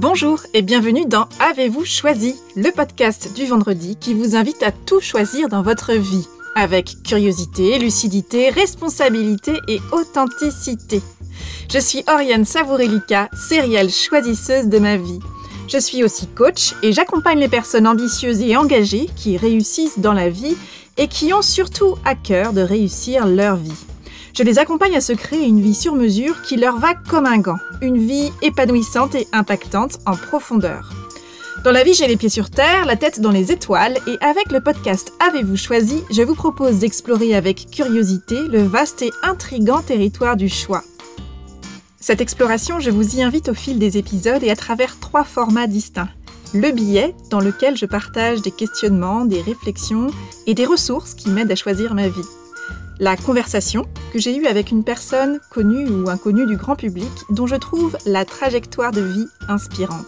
Bonjour et bienvenue dans Avez-vous choisi, le podcast du vendredi qui vous invite à tout choisir dans votre vie, avec curiosité, lucidité, responsabilité et authenticité. Je suis Oriane Savourelika, sérielle choisisseuse de ma vie. Je suis aussi coach et j'accompagne les personnes ambitieuses et engagées qui réussissent dans la vie et qui ont surtout à cœur de réussir leur vie. Je les accompagne à se créer une vie sur mesure qui leur va comme un gant, une vie épanouissante et impactante en profondeur. Dans la vie, j'ai les pieds sur terre, la tête dans les étoiles, et avec le podcast Avez-vous choisi, je vous propose d'explorer avec curiosité le vaste et intrigant territoire du choix. Cette exploration, je vous y invite au fil des épisodes et à travers trois formats distincts. Le billet, dans lequel je partage des questionnements, des réflexions et des ressources qui m'aident à choisir ma vie. La conversation, que j'ai eue avec une personne connue ou inconnue du grand public, dont je trouve la trajectoire de vie inspirante.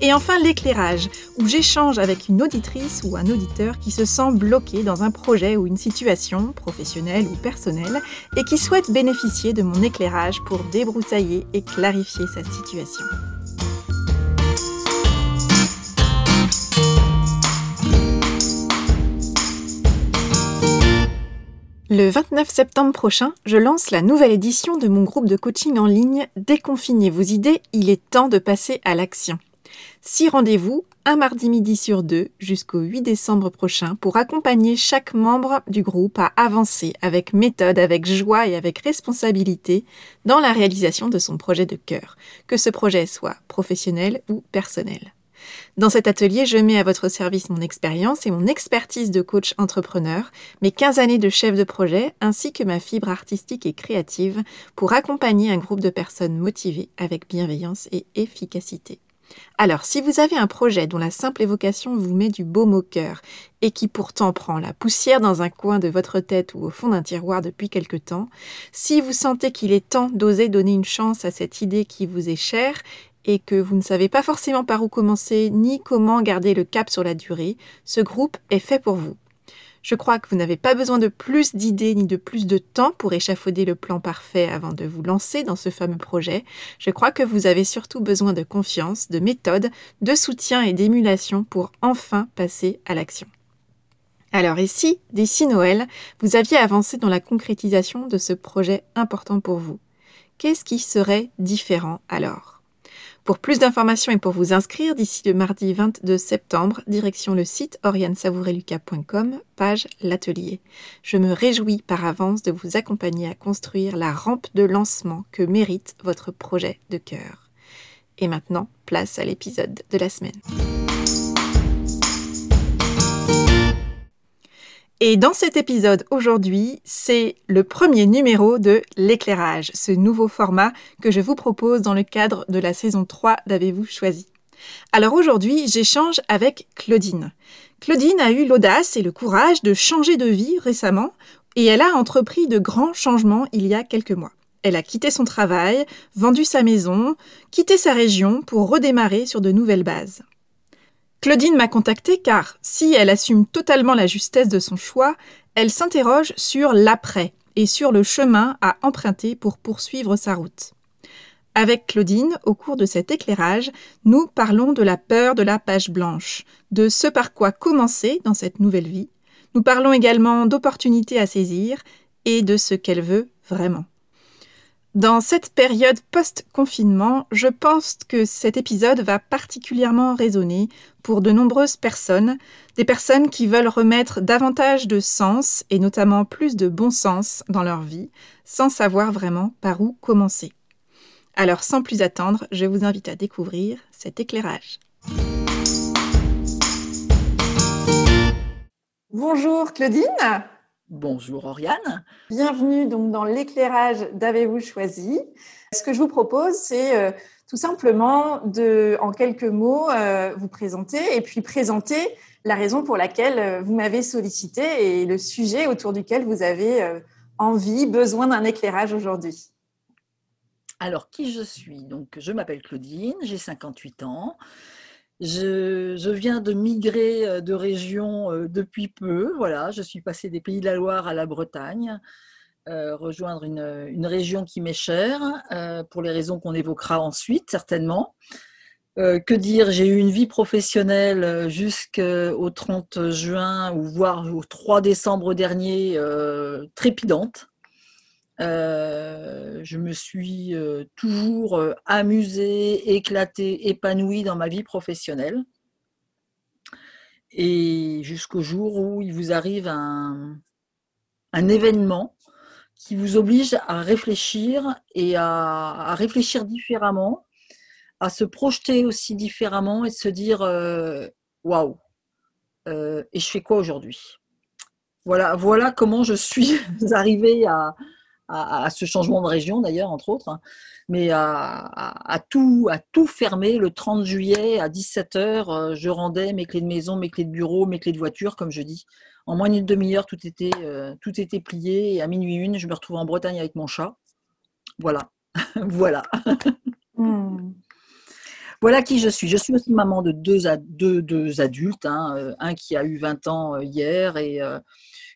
Et enfin l'éclairage, où j'échange avec une auditrice ou un auditeur qui se sent bloqué dans un projet ou une situation, professionnelle ou personnelle, et qui souhaite bénéficier de mon éclairage pour débroussailler et clarifier sa situation. Le 29 septembre prochain, je lance la nouvelle édition de mon groupe de coaching en ligne Déconfinez vos idées, il est temps de passer à l'action. Six rendez-vous, un mardi midi sur deux, jusqu'au 8 décembre prochain, pour accompagner chaque membre du groupe à avancer avec méthode, avec joie et avec responsabilité dans la réalisation de son projet de cœur, que ce projet soit professionnel ou personnel. Dans cet atelier, je mets à votre service mon expérience et mon expertise de coach entrepreneur, mes 15 années de chef de projet, ainsi que ma fibre artistique et créative pour accompagner un groupe de personnes motivées avec bienveillance et efficacité. Alors, si vous avez un projet dont la simple évocation vous met du baume au cœur et qui pourtant prend la poussière dans un coin de votre tête ou au fond d'un tiroir depuis quelque temps, si vous sentez qu'il est temps d'oser donner une chance à cette idée qui vous est chère et que vous ne savez pas forcément par où commencer ni comment garder le cap sur la durée, ce groupe est fait pour vous. Je crois que vous n'avez pas besoin de plus d'idées ni de plus de temps pour échafauder le plan parfait avant de vous lancer dans ce fameux projet. Je crois que vous avez surtout besoin de confiance, de méthode, de soutien et d'émulation pour enfin passer à l'action. Alors ici, d'ici Noël, vous aviez avancé dans la concrétisation de ce projet important pour vous. Qu'est-ce qui serait différent alors? Pour plus d'informations et pour vous inscrire d'ici le mardi 22 septembre, direction le site oriansavoureluca.com, page l'atelier. Je me réjouis par avance de vous accompagner à construire la rampe de lancement que mérite votre projet de cœur. Et maintenant, place à l'épisode de la semaine. Et dans cet épisode aujourd'hui, c'est le premier numéro de l'éclairage, ce nouveau format que je vous propose dans le cadre de la saison 3 d'Avez-vous choisi. Alors aujourd'hui, j'échange avec Claudine. Claudine a eu l'audace et le courage de changer de vie récemment et elle a entrepris de grands changements il y a quelques mois. Elle a quitté son travail, vendu sa maison, quitté sa région pour redémarrer sur de nouvelles bases. Claudine m'a contactée car si elle assume totalement la justesse de son choix, elle s'interroge sur l'après et sur le chemin à emprunter pour poursuivre sa route. Avec Claudine, au cours de cet éclairage, nous parlons de la peur de la page blanche, de ce par quoi commencer dans cette nouvelle vie. Nous parlons également d'opportunités à saisir et de ce qu'elle veut vraiment. Dans cette période post-confinement, je pense que cet épisode va particulièrement résonner pour de nombreuses personnes, des personnes qui veulent remettre davantage de sens et notamment plus de bon sens dans leur vie, sans savoir vraiment par où commencer. Alors sans plus attendre, je vous invite à découvrir cet éclairage. Bonjour Claudine Bonjour Oriane. Bienvenue donc dans l'éclairage d'Avez-vous choisi. Ce que je vous propose, c'est euh, tout simplement de, en quelques mots, euh, vous présenter et puis présenter la raison pour laquelle euh, vous m'avez sollicité et le sujet autour duquel vous avez envie, besoin d'un éclairage aujourd'hui. Alors, qui je suis? Donc, je m'appelle Claudine, j'ai 58 ans. Je, viens de migrer euh, de région euh, depuis peu. Voilà, je suis passée des Pays de la Loire à la Bretagne, euh, rejoindre une, région qui m'est chère, pour les raisons qu'on évoquera ensuite, certainement. Que dire? J'ai eu une vie professionnelle jusqu'au 30 juin ou voire au 3 décembre dernier euh, je me suis toujours amusée, éclatée, épanouie dans ma vie professionnelle. Et jusqu'au jour où il vous arrive un, événement qui vous oblige à réfléchir et à réfléchir différemment à se projeter aussi différemment et se dire euh, waouh, euh, et je fais quoi aujourd'hui? Voilà, voilà comment je suis arrivée à, à, ce changement de région d'ailleurs, entre autres, hein. mais à, tout, à tout fermer le 30 juillet à 17h. Euh, je rendais mes clés de maison, mes clés de bureau, mes clés de voiture, comme je dis. En moins d'une demi-heure, tout était, tout était plié et à minuit une, je me retrouvais en Bretagne avec mon chat. Voilà, voilà. Hmm. Voilà qui je suis. Je suis aussi maman de deux, adultes, hein, euh, un qui a eu 20 ans euh, hier et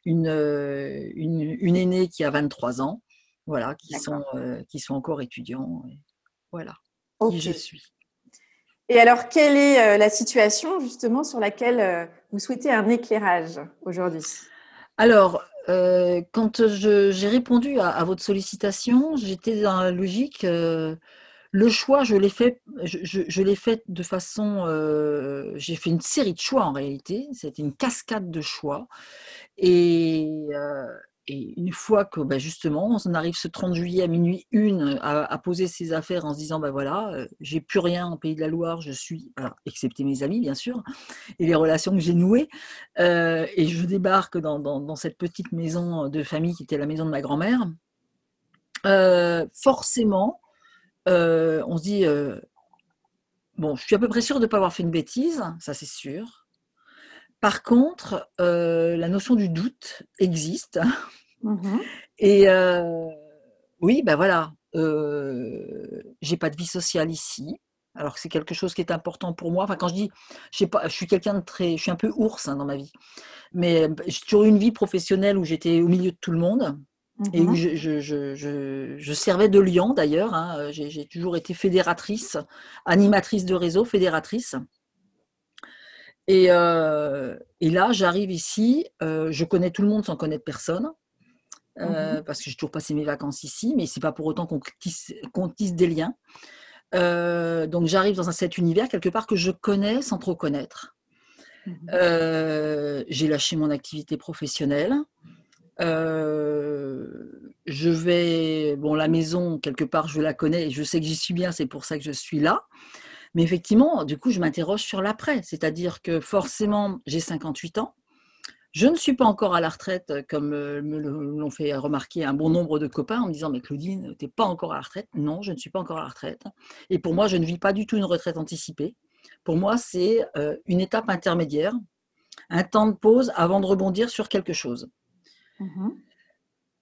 euh, une, une, aînée qui a 23 ans, voilà, qui, sont, qui sont encore étudiants. voilà qui je suis. Et alors, quelle est la situation justement sur laquelle vous souhaitez un éclairage aujourd'hui? Alors, quand j'ai répondu à, votre sollicitation, j'étais dans la logique le choix, je l'ai fait, je, l'ai fait de façon, euh, j'ai fait une série de choix en réalité. C'était une cascade de choix. Et, une fois que, bah, justement, on arrive ce 30 juillet à minuit une à, poser ses affaires en se disant, ben voilà, j'ai plus rien en Pays de la Loire, je suis, excepté mes amis bien sûr, et les relations que j'ai nouées, et je débarque dans, cette petite maison de famille qui était la maison de ma grand-mère. forcément, on se dit, bon, je suis à peu près sûre de ne pas avoir fait une bêtise, ça c'est sûr. Par contre, euh, la notion du doute existe. Mmh Et oui, ben voilà, j'ai pas de vie sociale ici. Alors que c'est quelque chose qui est important pour moi. Enfin, quand je dis, je, pas, je suis quelqu'un de très, je suis un peu ours hein, dans ma vie, mais j'ai toujours eu une vie professionnelle où j'étais au milieu de tout le monde et où mmh je, servais de lion d'ailleurs. Hein, j'ai toujours été fédératrice, animatrice de réseau, fédératrice. Et, euh, là, j'arrive ici, euh, je connais tout le monde sans connaître personne. Euh, mmh parce que j'ai toujours passé mes vacances ici, mais c'est pas pour autant qu'on tisse, tisse, des liens. donc j'arrive dans un cet univers quelque part que je connais sans trop connaître. Mmh j'ai lâché mon activité professionnelle. Je vais, bon, la maison, quelque part, je la connais et je sais que j'y suis bien, c'est pour ça que je suis là. Mais effectivement, du coup, je m'interroge sur l'après. C'est-à-dire que forcément, j'ai 58 ans. Je ne suis pas encore à la retraite, comme euh, me l'ont fait remarquer un bon nombre de copains en me disant Mais Claudine, tu n'es pas encore à la retraite. Non, je ne suis pas encore à la retraite. Et pour moi, je ne vis pas du tout une retraite anticipée. Pour moi, c'est euh, une étape intermédiaire, un temps de pause avant de rebondir sur quelque chose. Mhm.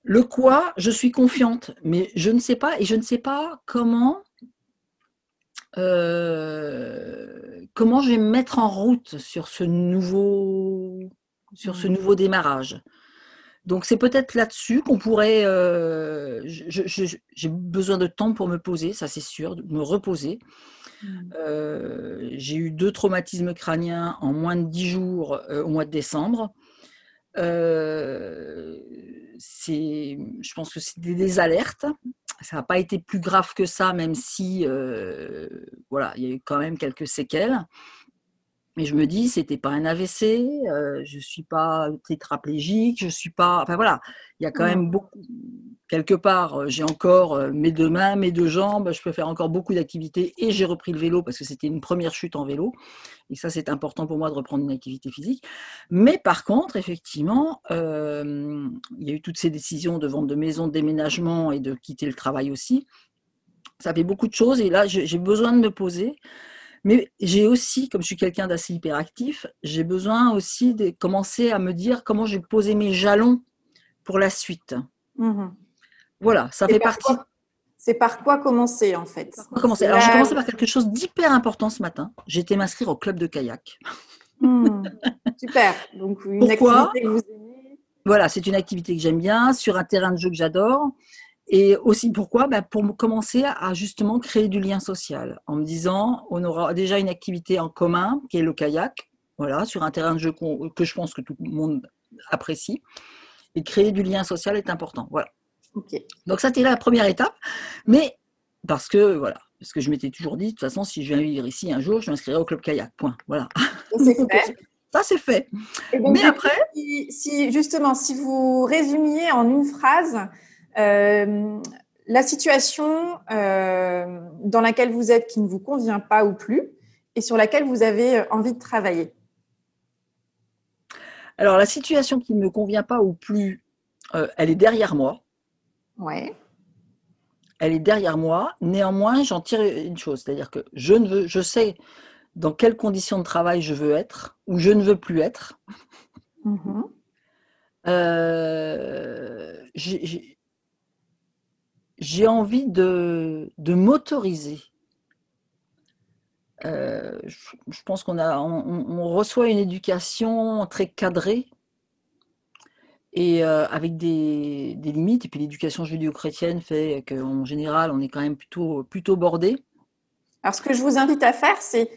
Le quoi, je suis confiante, mais je ne sais pas et je ne sais pas comment euh, comment je vais me mettre en route sur ce nouveau sur ce mhm. nouveau démarrage? Donc c'est peut-être là-dessus qu'on pourrait. Euh, j'ai besoin de temps pour me poser, ça c'est sûr, de me reposer. Mhm. Euh, j'ai eu deux traumatismes crâniens en moins de dix jours au mois de décembre. Euh, je pense que c'est des, alertes. Ça n'a pas été plus grave que ça, même si euh, voilà, il y a eu quand même quelques séquelles. Mais je me dis, c'était pas un AVC, euh, je suis pas tétraplégique, je suis pas. Enfin voilà, il y a quand même beaucoup. Quelque part, euh, j'ai encore euh, mes deux mains, mes deux jambes, je peux faire encore beaucoup d'activités et j'ai repris le vélo parce que c'était une première chute en vélo. Et ça, c'est important pour moi de reprendre une activité physique. Mais par contre, effectivement, il y a eu toutes ces décisions de vente de maison, de déménagement et de quitter le travail aussi. Ça fait beaucoup de choses et là, j'ai besoin de me poser mais j'ai aussi, comme je suis quelqu'un d'assez hyperactif, j'ai besoin aussi de commencer à me dire comment je vais poser mes jalons pour la suite. Mmh voilà, ça fait partie. C'est par quoi commencer en fait? Commencer? Alors j'ai commencé par quelque chose d'hyper important ce matin. J'ai été m'inscrire au club de kayak. Mmh. super. Donc une Pourquoi? activité que vous aimez. Voilà, c'est une activité que j'aime bien, sur un terrain de jeu que j'adore. Et aussi pourquoi? Bah, Pour commencer à justement créer du lien social, en me disant, on aura déjà une activité en commun, qui est le kayak, voilà, sur un terrain de jeu que je pense que tout le monde apprécie. Et créer du lien social est important. Voilà. Donc ça, c'était la première étape. Mais parce que, voilà, parce que je m'étais toujours dit, de toute façon, si je viens vivre ici un jour, je m'inscrirai au club kayak. Point. Voilà. C'est fait. Ça, c'est fait. Mais après. Si, justement, si vous résumiez en une phrase la situation euh, dans laquelle vous êtes qui ne vous convient pas ou plus et sur laquelle vous avez envie de travailler. Alors, la situation qui ne me convient pas ou plus, euh, elle est derrière moi. Ouais. Elle est derrière moi. Néanmoins, j'en tire une chose, c'est-à-dire que je ne veux, je sais dans quelles conditions de travail je veux être ou je ne veux plus être. Mm-hmm. Euh, j'ai envie de, de m'autoriser euh, je, pense qu'on a, on, reçoit une éducation très cadrée et euh, avec des, limites. Et puis l'éducation judéo-chrétienne fait qu'en général, on est quand même plutôt, plutôt bordé. Alors, ce que je vous invite à faire, c'est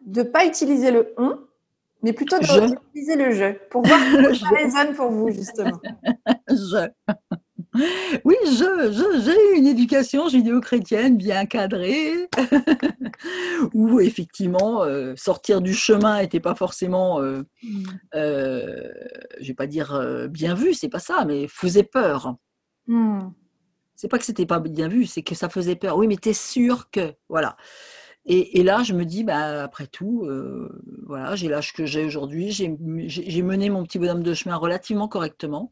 de ne pas utiliser le on, mais plutôt d'utiliser le je, pour voir comment ça résonne pour vous, justement. je. Oui, je, j'ai eu une éducation judéo-chrétienne bien cadrée, où effectivement euh, sortir du chemin n'était pas forcément, euh, mmh. euh, je vais pas dire bien vu, c'est pas ça, mais faisait peur. Mmh. C'est pas que c'était pas bien vu, c'est que ça faisait peur. Oui, mais tu es sûr que, voilà. Et, là, je me dis, bah, après tout, voilà, j'ai l'âge que j'ai aujourd'hui, j'ai mené mon petit bonhomme de chemin relativement correctement.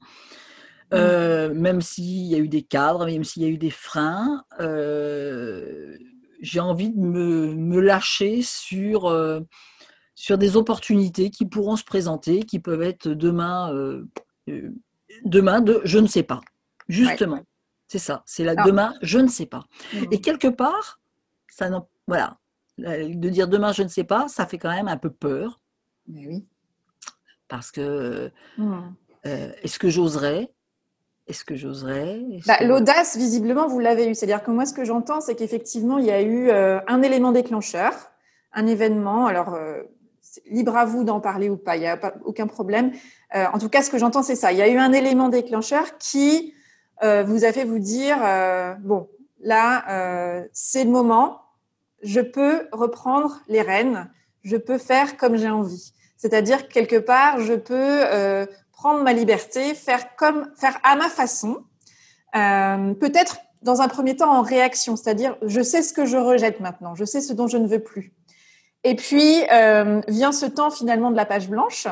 Mmh. Euh, même s'il y a eu des cadres, même s'il y a eu des freins, euh, j'ai envie de me, lâcher sur, euh, sur des opportunités qui pourront se présenter, qui peuvent être demain, demain de je ne sais pas. Justement, c'est ça, c'est la demain, je ne sais pas. Mmh. Et quelque part, ça voilà, de dire demain, je ne sais pas, ça fait quand même un peu peur. oui. Parce que mmh. est-ce que j'oserais? Est-ce que j'oserais? Bah, L'audace, visiblement, vous l'avez eu. C'est-à-dire que moi, ce que j'entends, c'est qu'effectivement, il y a eu euh, un élément déclencheur, un événement. Alors, euh, libre à vous d'en parler ou pas, il n'y a pas, aucun problème. Euh, en tout cas, ce que j'entends, c'est ça. Il y a eu un élément déclencheur qui vous a fait vous dire, bon, là, c'est le moment, je peux reprendre les rênes, je peux faire comme j'ai envie. C'est-à-dire quelque part, je peux prendre ma liberté, faire comme faire à ma façon, euh, peut-être dans un premier temps en réaction, c'est-à-dire je sais ce que je rejette maintenant, je sais ce dont je ne veux plus. Et puis euh, vient ce temps finalement de la page blanche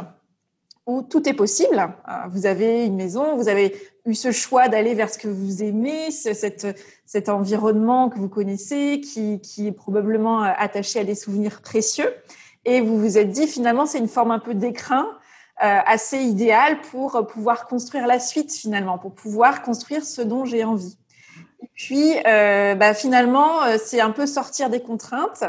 où tout est possible. Euh, vous avez une maison, vous avez eu ce choix d'aller vers ce que vous aimez, cet, environnement que vous connaissez, qui, est probablement attaché à des souvenirs précieux. Et vous vous êtes dit finalement c'est une forme un peu d'écrin assez idéal pour pouvoir construire la suite finalement, pour pouvoir construire ce dont j'ai envie. Et puis, euh, bah, finalement, euh, c'est un peu sortir des contraintes,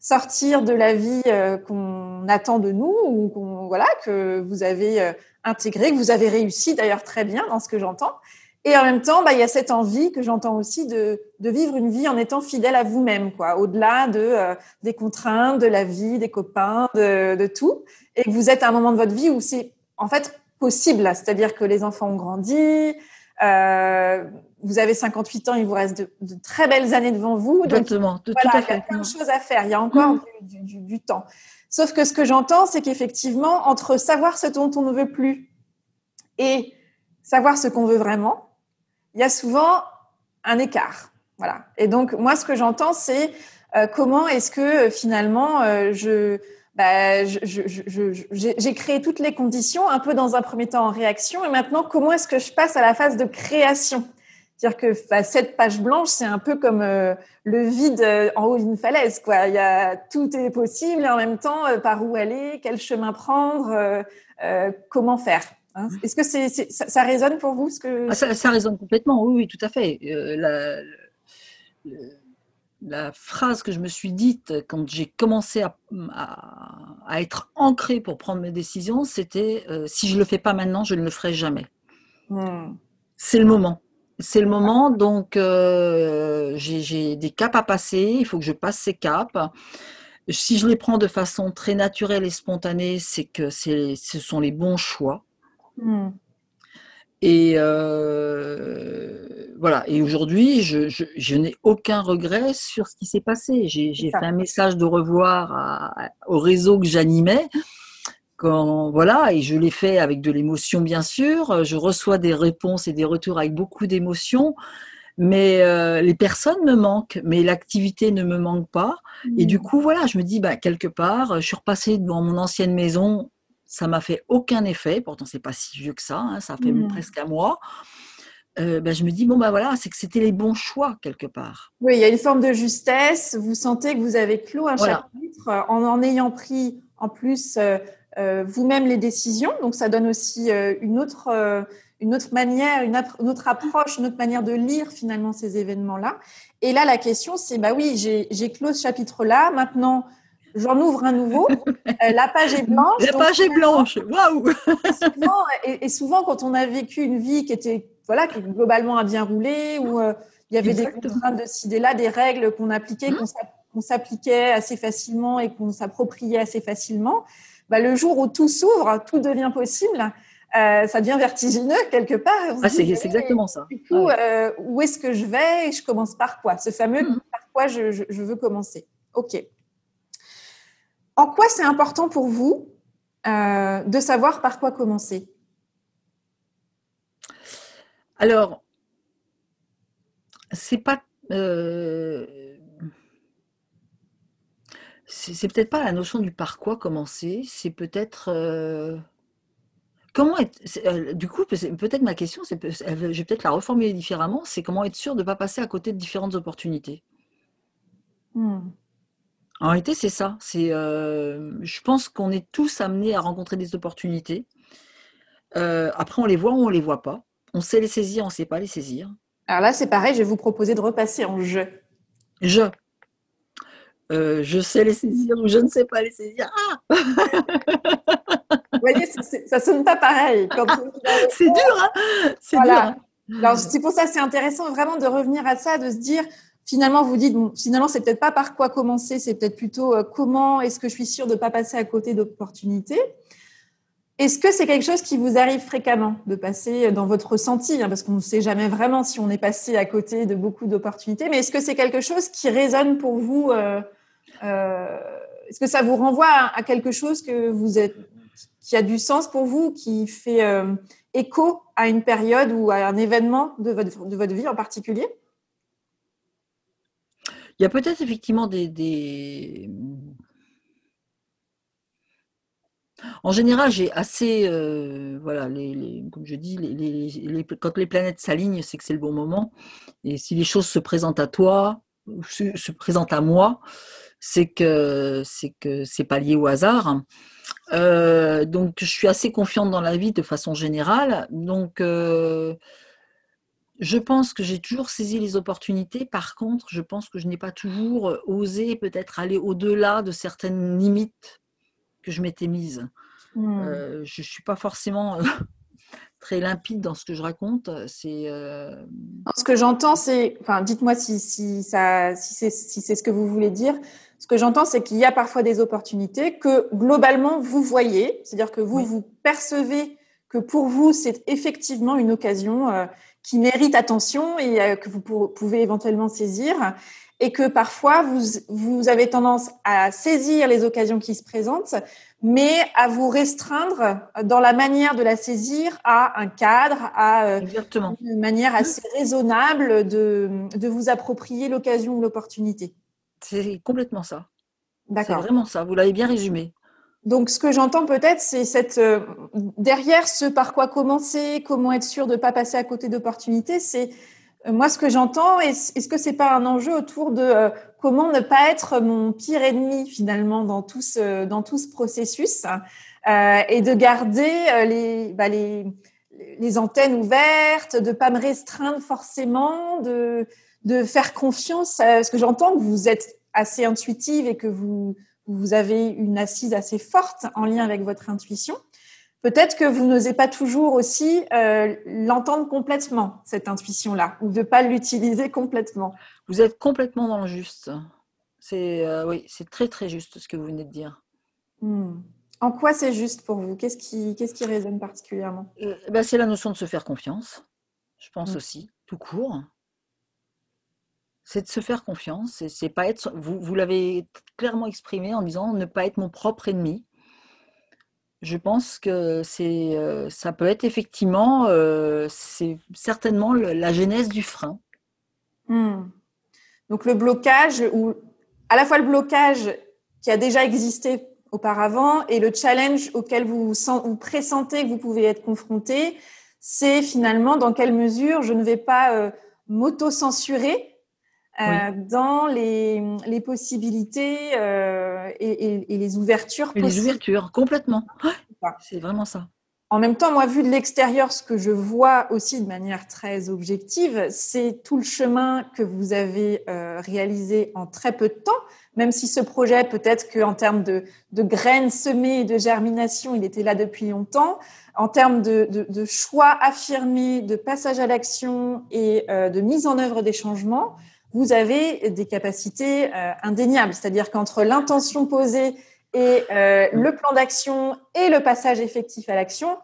sortir de la vie qu'on attend de nous ou qu'on voilà que vous avez intégré, que vous avez réussi d'ailleurs très bien dans ce que j'entends. Et en même temps, bah, il y a cette envie que j'entends aussi de, de, vivre une vie en étant fidèle à vous-même, quoi, au-delà de des contraintes, de la vie, des copains, de, de tout et que vous êtes à un moment de votre vie où c'est en fait possible, c'est-à-dire que les enfants ont grandi, euh, vous avez 58 ans, il vous reste de, très belles années devant vous. Exactement, donc, voilà, il y a plein de choses à faire, il y a encore mm. du, temps. Sauf que ce que j'entends, c'est qu'effectivement, entre savoir ce dont on ne veut plus et savoir ce qu'on veut vraiment, il y a souvent un écart. Voilà. Et donc, moi, ce que j'entends, c'est euh, comment est-ce que finalement, euh, je bah, j'ai créé toutes les conditions, un peu dans un premier temps en réaction, et maintenant, comment est-ce que je passe à la phase de création? C'est-à-dire que bah, cette page blanche, c'est un peu comme euh, le vide euh, en haut d'une falaise. Quoi. Il y a, tout est possible, et en même temps, euh, par où aller, quel chemin prendre, comment faire? Hein? Est-ce que c'est, ça, résonne pour vous ce que... Ah, ça, résonne complètement, oui, oui, tout à fait. La, la phrase que je me suis dite quand j'ai commencé à, être ancrée pour prendre mes décisions, c'était euh, si je ne le fais pas maintenant, je ne le ferai jamais. Hmm. C'est le moment. c'est le moment. Donc, euh, j'ai des caps à passer. Il faut que je passe ces caps. Si je les prends de façon très naturelle et spontanée, c'est que ce sont les bons choix. Hmm. Et euh, voilà. Et aujourd'hui, je, n'ai aucun regret sur ce qui s'est passé. J'ai fait un message de revoir au réseau que j'animais voilà, et je l'ai fait avec de l'émotion bien sûr. Je reçois des réponses et des retours avec beaucoup d'émotion, mais euh, les personnes me manquent, mais l'activité ne me manque pas. Et du mmh. coup, voilà, je me dis, bah, quelque part, je suis repassée devant mon ancienne maison, ça m'a fait aucun effet. Pourtant, c'est pas si vieux que ça, hein, ça fait mmh. presque un mois. Euh, bah, je me dis bon bah voilà, c'est que c'était les bons choix quelque part. Oui, il y a une forme de justesse. Vous sentez que vous avez clos un chapitre en en ayant pris en plus euh, euh, vous-même les décisions. Donc, ça donne aussi euh, une, autre, euh, une autre manière, une, autre approche, une autre manière de lire finalement ces événements-là. Et là, la question, c'est, bah oui, j'ai clos ce chapitre-là. Maintenant, j'en ouvre un nouveau. la page est blanche. La page est blanche. Waouh et, souvent, quand on a vécu une vie qui était, voilà, qui globalement a bien roulé, où il y avait des contraintes de ci, là, des règles qu'on appliquait, mmh. qu'on s'appliquait assez facilement et qu'on s'appropriait assez facilement. Bah, le jour où tout s'ouvre, tout devient possible. Euh, ça devient vertigineux quelque part. Ah, c'est exactement ça. Du coup, euh, où est-ce que je vais? Et je commence par quoi? Ce fameux mm. par quoi je, veux commencer. OK. En quoi c'est important pour vous euh, de savoir par quoi commencer? Alors, c'est pas c'est peut-être pas la notion du par quoi commencer, c'est peut-être euh, comment être. Euh, du coup, peut-être ma question, c'est je vais peut-être la reformuler différemment. C'est comment être sûr de ne pas passer à côté de différentes opportunités. Hmm. En réalité, c'est ça. C'est, euh, je pense qu'on est tous amenés à rencontrer des opportunités. après, on les voit ou on les voit pas. On sait les saisir, on ne sait pas les saisir. Alors là, c'est pareil. Je vais vous proposer de repasser en jeu. Je. Euh, je sais les saisir ou je ne sais pas les saisir. Ah Vous voyez, ça ne sonne pas pareil. c'est dur, hein C'est dur. Hein. Alors, c'est pour ça c'est intéressant vraiment de revenir à ça, de se dire, finalement, vous dites, bon, finalement, c'est peut-être pas par quoi commencer, c'est peut-être plutôt euh, comment est-ce que je suis sûre de ne pas passer à côté d'opportunités. Est-ce que c'est quelque chose qui vous arrive fréquemment de passer dans votre ressenti, hein, parce qu'on ne sait jamais vraiment si on est passé à côté de beaucoup d'opportunités, mais est-ce que c'est quelque chose qui résonne pour vous euh, euh, est-ce que ça vous renvoie à, quelque chose que vous êtes, qui a du sens pour vous, qui fait euh, écho à une période ou à un événement de votre, de votre vie en particulier? Il y a peut-être effectivement des, En général, j'ai assez, euh, voilà, les, comme je dis, quand les planètes s'alignent, c'est que c'est le bon moment. Et si les choses se présentent à toi, se, se présentent à moi, c'est que c'est que c'est pas lié au hasard. Euh, donc je suis assez confiante dans la vie de façon générale. Donc euh, je pense que j'ai toujours saisi les opportunités. Par contre, je pense que je n'ai pas toujours osé peut-être aller au-delà de certaines limites que je m'étais mise. Hmm. Euh, je ne suis pas forcément très limpide dans ce que je raconte. C'est ce que j'entends, c'est, enfin, dites-moi si, si, ça, si c'est si ce que vous voulez dire. Ce que j'entends, c'est qu'il y a parfois des opportunités que globalement vous voyez, c'est-à-dire que vous, vous percevez que pour vous, c'est effectivement une occasion euh, qui mérite attention et euh, que vous pouvez éventuellement saisir, et que parfois vous, vous avez tendance à saisir les occasions qui se présentent, mais à vous restreindre dans la manière de la saisir à un cadre, à euh, une manière assez raisonnable de, de vous approprier l'occasion ou l'opportunité. C'est complètement ça. C'est vraiment ça. Vous l'avez bien résumé. Donc, ce que j'entends peut-être, c'est cette euh, derrière ce par quoi commencer, comment être sûr de ne pas passer à côté d'opportunités. C'est euh, moi ce que j'entends. Est-ce que c'est pas un enjeu autour de euh, comment ne pas être mon pire ennemi finalement dans tout ce dans tout ce processus et de garder les, bah, les les antennes ouvertes, de pas me restreindre forcément, de de faire confiance, parce que j'entends que vous êtes assez intuitive et que vous, vous avez une assise assez forte en lien avec votre intuition. peut-être que vous n'osez pas toujours aussi euh, l'entendre complètement, cette intuition-là, ou de ne pas l'utiliser complètement. Vous êtes complètement dans le juste. C'est euh, oui, c'est très très juste ce que vous venez de dire. Hmm. En quoi c'est juste pour vous? Qu'est-ce qui, qu'est-ce qui résonne particulièrement? Euh, ben, C'est la notion de se faire confiance, je pense Hmm. aussi, tout court. C'est de se faire confiance. C'est pas être. Vous, l'avez clairement exprimé en disant ne pas être mon propre ennemi. Je pense que c'est, euh, ça peut être effectivement, euh, c'est certainement la genèse du frein. Hmm. Donc le blocage, ou à la fois le blocage qui a déjà existé auparavant et le challenge auquel vous vous pressentez que vous pouvez être confronté, c'est finalement dans quelle mesure je ne vais pas euh, m'auto-censurer euh, dans les, les possibilités euh, et, et- et les ouvertures Et les ouvertures, complètement. Ouais, ça. c'est vraiment ça. En même temps, moi, vu de l'extérieur, ce que je vois aussi de manière très objective, c'est tout le chemin que vous avez euh, réalisé en très peu de temps, même si ce projet, peut-être qu'en termes de, de graines semées et de germination, il était là depuis longtemps. En termes de, de- de choix affirmés, de passage à l'action et euh, de mise en œuvre des changements, vous avez des capacités euh, indéniables. C'est-à-dire qu'entre l'intention posée et euh, le plan d'action et le passage effectif à l'action,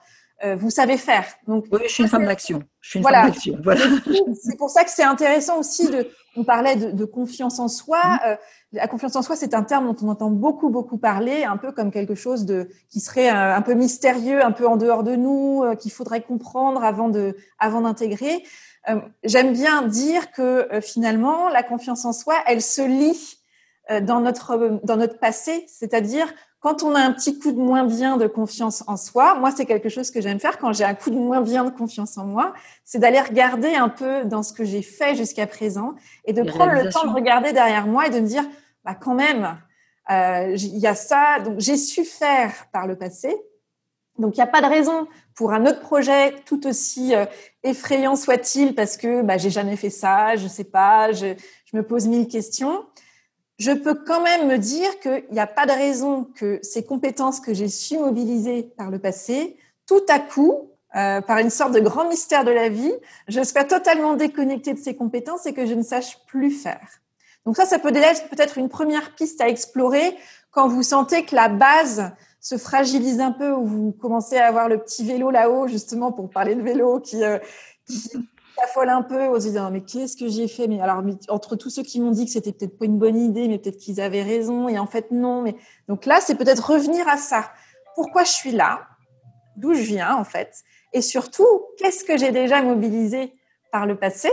euh, vous savez faire. Donc, Oui, je suis une femme d'action. Je suis une Voilà. femme d'action. Voilà. c'est pour ça que c'est intéressant aussi de. On parlait de, de confiance en soi. Mmh. Euh, la confiance en soi, c'est un terme dont on entend beaucoup, beaucoup parler, un peu comme quelque chose de qui serait euh, un peu mystérieux, un peu en dehors de nous, euh, qu'il faudrait comprendre avant de, avant d'intégrer. Euh, J'aime bien dire que euh, finalement, la confiance en soi, elle se lie euh, dans notre dans notre passé, c'est-à-dire quand on a un petit coup de moins bien de confiance en soi, moi c'est quelque chose que j'aime faire quand j'ai un coup de moins bien de confiance en moi, c'est d'aller regarder un peu dans ce que j'ai fait jusqu'à présent et de Les prendre le temps de regarder derrière moi et de me dire, bah quand même, euh, il y a ça, donc j'ai su faire par le passé. Donc il n'y a pas de raison pour un autre projet tout aussi euh, effrayant soit-il parce que bah, j'ai jamais fait ça, je sais pas, je, je me pose mille questions. Je peux quand même me dire qu'il n'y a pas de raison que ces compétences que j'ai su mobiliser par le passé, tout à coup, euh, par une sorte de grand mystère de la vie, je sois totalement déconnectée de ces compétences et que je ne sache plus faire. Donc ça, ça peut être peut-être une première piste à explorer quand vous sentez que la base se fragilise un peu ou vous commencez à avoir le petit vélo là-haut, justement pour parler de vélo, qui, euh, qui affole un peu, on se dit mais qu'est-ce que j'ai fait? Mais alors entre tous ceux qui m'ont dit que c'était peut-être pas une bonne idée, mais peut-être qu'ils avaient raison, et en fait non. Mais donc là, c'est peut-être revenir à ça. Pourquoi je suis là? D'où je viens en fait? Et surtout, qu'est-ce que j'ai déjà mobilisé par le passé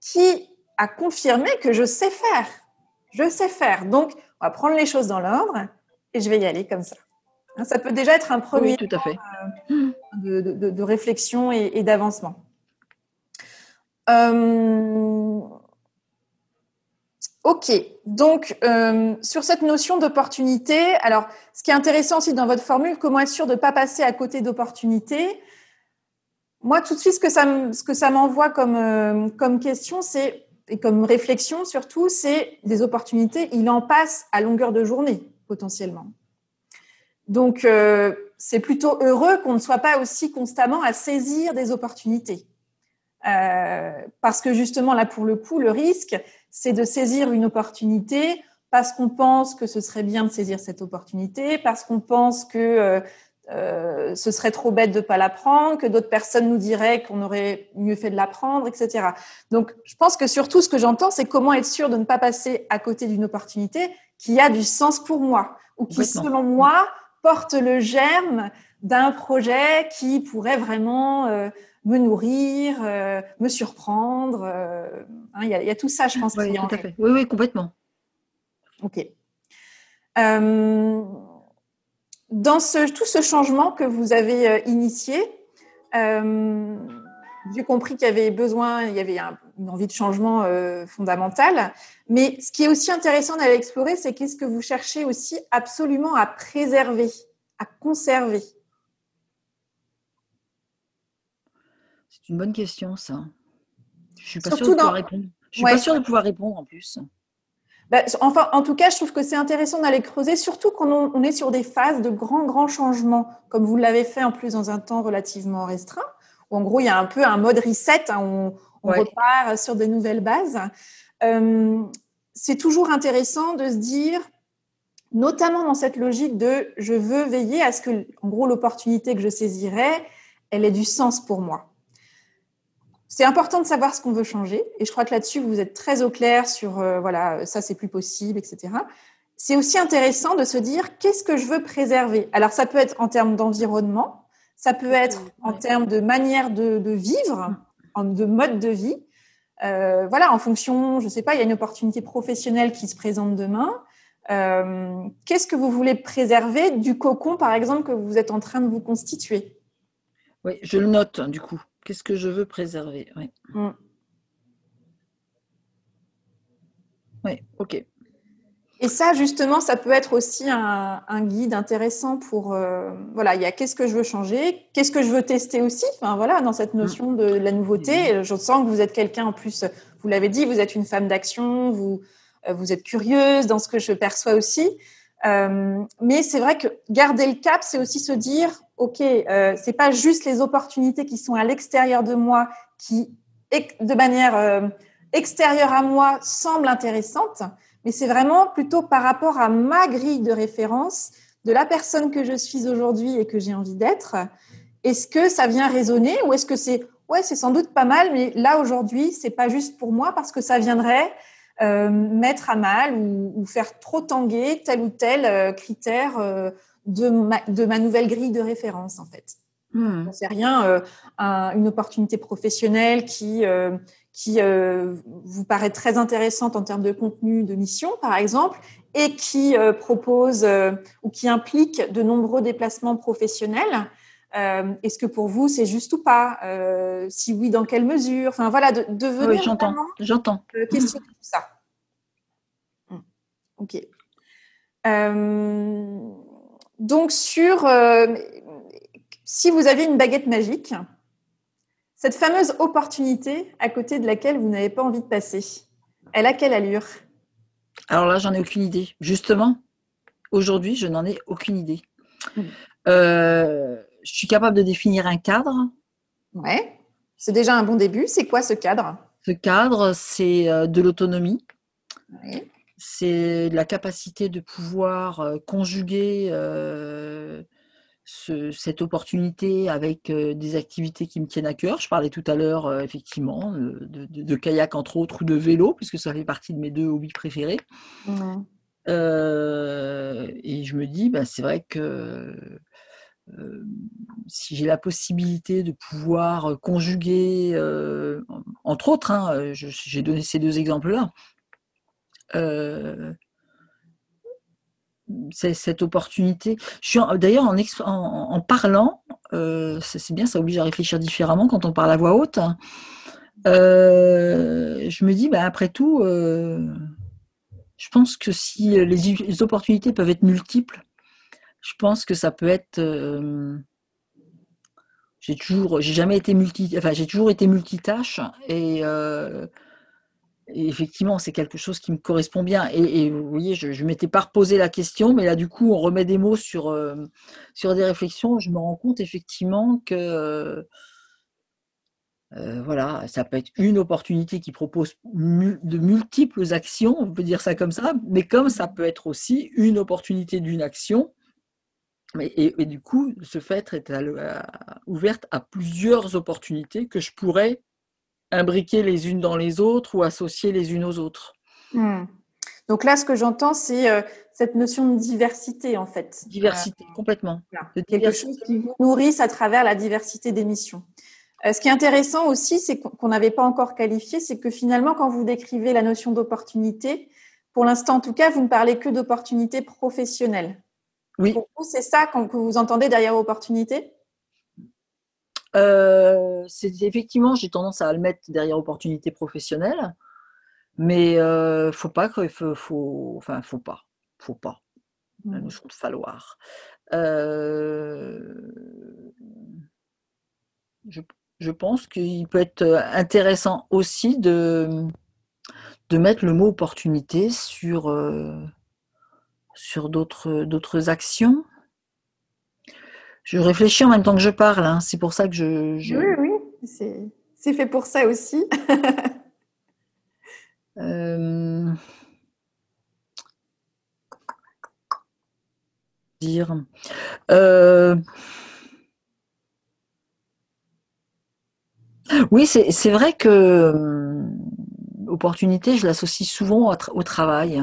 qui a confirmé que je sais faire? Je sais faire. Donc, on va prendre les choses dans l'ordre et je vais y aller comme ça. Hein, Ça peut déjà être un premier Oui, tout à fait. de, de- de réflexion et, et d'avancement. Euh, ok, donc euh, sur cette notion d'opportunité, alors ce qui est intéressant aussi dans votre formule, comment être sûr de ne pas passer à côté d'opportunités? Moi, tout de suite, ce que ça, me- ce que ça m'envoie comme, euh, comme question, c'est et comme réflexion surtout, c'est des opportunités. Il en passe à longueur de journée potentiellement. Donc, euh, c'est plutôt heureux qu'on ne soit pas aussi constamment à saisir des opportunités. Euh, parce que justement, là, pour le coup, le risque, c'est de saisir une opportunité parce qu'on pense que ce serait bien de saisir cette opportunité, parce qu'on pense que euh, euh, ce serait trop bête de ne pas la prendre, que d'autres personnes nous diraient qu'on aurait mieux fait de la prendre, etc. Donc, je pense que surtout, ce que j'entends, c'est comment être sûr de ne pas passer à côté d'une opportunité qui a du sens pour moi, ou qui, selon moi, porte le germe d'un projet qui pourrait vraiment euh, me nourrir, euh, me surprendre. euh, hein, Il y, y a tout ça, je pense. Oui, tout à fait. Oui, oui, complètement. Ok. Dans ce, tout ce changement que vous avez initié, j'ai compris qu'il y avait besoin, il y avait un- une envie de changement euh, fondamental. Mais ce qui est aussi intéressant d'aller explorer, c'est qu'est-ce que vous cherchez aussi absolument à préserver, à conserver? C'est une bonne question, ça. Je suis pas Surtout sûre de dans- pouvoir répondre. Je suis Ouais. pas sûre de pouvoir répondre en plus. bah, enfin, en tout cas, je trouve que c'est intéressant d'aller creuser, surtout quand on, est sur des phases de grands, grands changements, comme vous l'avez fait en plus dans un temps relativement restreint, où en gros, il y a un peu un mode reset, hein, on, repart sur de nouvelles bases. Euh, c'est toujours intéressant de se dire, notamment dans cette logique de je veux veiller à ce que, en gros, l'opportunité que je saisirai, elle ait du sens pour moi. C'est important de savoir ce qu'on veut changer. Et je crois que là-dessus, vous êtes très au clair sur, euh, voilà, ça, c'est plus possible, etc. C'est aussi intéressant de se dire, qu'est-ce que je veux préserver? Alors, ça peut être en termes d'environnement, ça peut être en termes de manière de, vivre, de mode de vie. Euh, voilà, en fonction, je ne sais pas, il y a une opportunité professionnelle qui se présente demain. Euh, qu'est-ce que vous voulez préserver du cocon, par exemple, que vous êtes en train de vous constituer? Oui, je le note, hein, du coup. Qu'est-ce que je veux préserver? Oui. Mm. Oui, ok. Et ça, justement, ça peut être aussi un, guide intéressant pour, euh, voilà, il y a qu'est-ce que je veux changer, qu'est-ce que je veux tester aussi, enfin voilà, dans cette notion de la nouveauté. Je sens que vous êtes quelqu'un en plus, vous l'avez dit, vous êtes une femme d'action, vous, euh, vous êtes curieuse dans ce que je perçois aussi. Euh, mais c'est vrai que garder le cap, c'est aussi se dire, ok, euh, c'est pas juste les opportunités qui sont à l'extérieur de moi qui, de manière euh, extérieure à moi, semblent intéressantes, mais c'est vraiment plutôt par rapport à ma grille de référence de la personne que je suis aujourd'hui et que j'ai envie d'être. Est-ce que ça vient résonner ou est-ce que c'est ouais, c'est sans doute pas mal, mais là aujourd'hui, c'est pas juste pour moi parce que ça viendrait euh, mettre à mal ou, faire trop tanguer tel ou tel euh, critère euh, de, ma, de ma nouvelle grille de référence, en fait. Hmm. C'est rien, une opportunité professionnelle qui, qui vous paraît très intéressante en termes de contenu, de mission, par exemple, et qui propose ou qui implique de nombreux déplacements professionnels. Est-ce que pour vous c'est juste ou pas? Si oui, dans quelle mesure? Enfin voilà, de, de venir oui, j'entends, j'entends. questionner tout ça. Ok. Euh, donc, sur euh, si vous avez une baguette magique, cette fameuse opportunité à côté de laquelle vous n'avez pas envie de passer, elle a quelle allure? Alors là, j'en ai aucune idée. Justement, aujourd'hui, je n'en ai aucune idée. Mmh. Euh, je suis capable de définir un cadre. Ouais, c'est déjà un bon début. C'est quoi ce cadre? Ce cadre, c'est de l'autonomie. Ouais c'est la capacité de pouvoir euh, conjuguer euh, cette opportunité avec euh, des activités qui me tiennent à cœur. Je parlais tout à l'heure, effectivement, de, kayak entre autres ou de vélo, puisque ça fait partie de mes deux hobbies préférés. et je me dis, bah, c'est vrai que si j'ai la possibilité de pouvoir conjuguer, entre autres, hein, j'ai donné ces deux exemples-là, euh, cette opportunité. D'ailleurs, en, parlant, euh, c'est bien, ça oblige à réfléchir différemment quand on parle à voix haute. Euh, je me dis, bah, après tout, je pense que si les, opportunités peuvent être multiples, je pense que ça peut être. j'ai toujours, été multi, j'ai toujours été multitâche et effectivement, c'est quelque chose qui me correspond bien. Et, vous voyez, je ne m'étais pas reposé la question, mais là, du coup, on remet des mots sur, euh, sur des réflexions. Je me rends compte effectivement que euh, voilà, ça peut être une opportunité qui propose de multiples actions, on peut dire ça comme ça, mais comme ça peut être aussi une opportunité d'une action. Et, et, du coup, ce fait est ouverte à plusieurs opportunités que je pourrais imbriquer les unes dans les autres ou associer les unes aux autres. Hmm. Donc là, ce que j'entends, c'est euh, cette notion de diversité, en fait. Diversité, euh, complètement. quelque chose qui vous nourrisse à travers la diversité des missions. Euh, ce qui est intéressant aussi, c'est qu'on n'avait pas encore qualifié, c'est que finalement, quand vous décrivez la notion d'opportunité, pour l'instant en tout cas, vous ne parlez que d'opportunité professionnelle. Oui. Pour vous, c'est ça que vous entendez derrière opportunité? Euh, c'est effectivement, j'ai tendance à le mettre derrière opportunité professionnelle, mais euh, faut pas que, faut, faut, enfin, faut pas, faut pas. La mmh. notion de falloir. Euh, je, je, pense qu'il peut être intéressant aussi de, de mettre le mot opportunité sur, sur d'autres, d'autres actions. Je réfléchis en même temps que je parle, hein. c'est pour ça que je. Oui, oui, c'est, c'est fait pour ça aussi. dire. Euh, oui, c'est vrai que euh, opportunité, je l'associe souvent au, travail.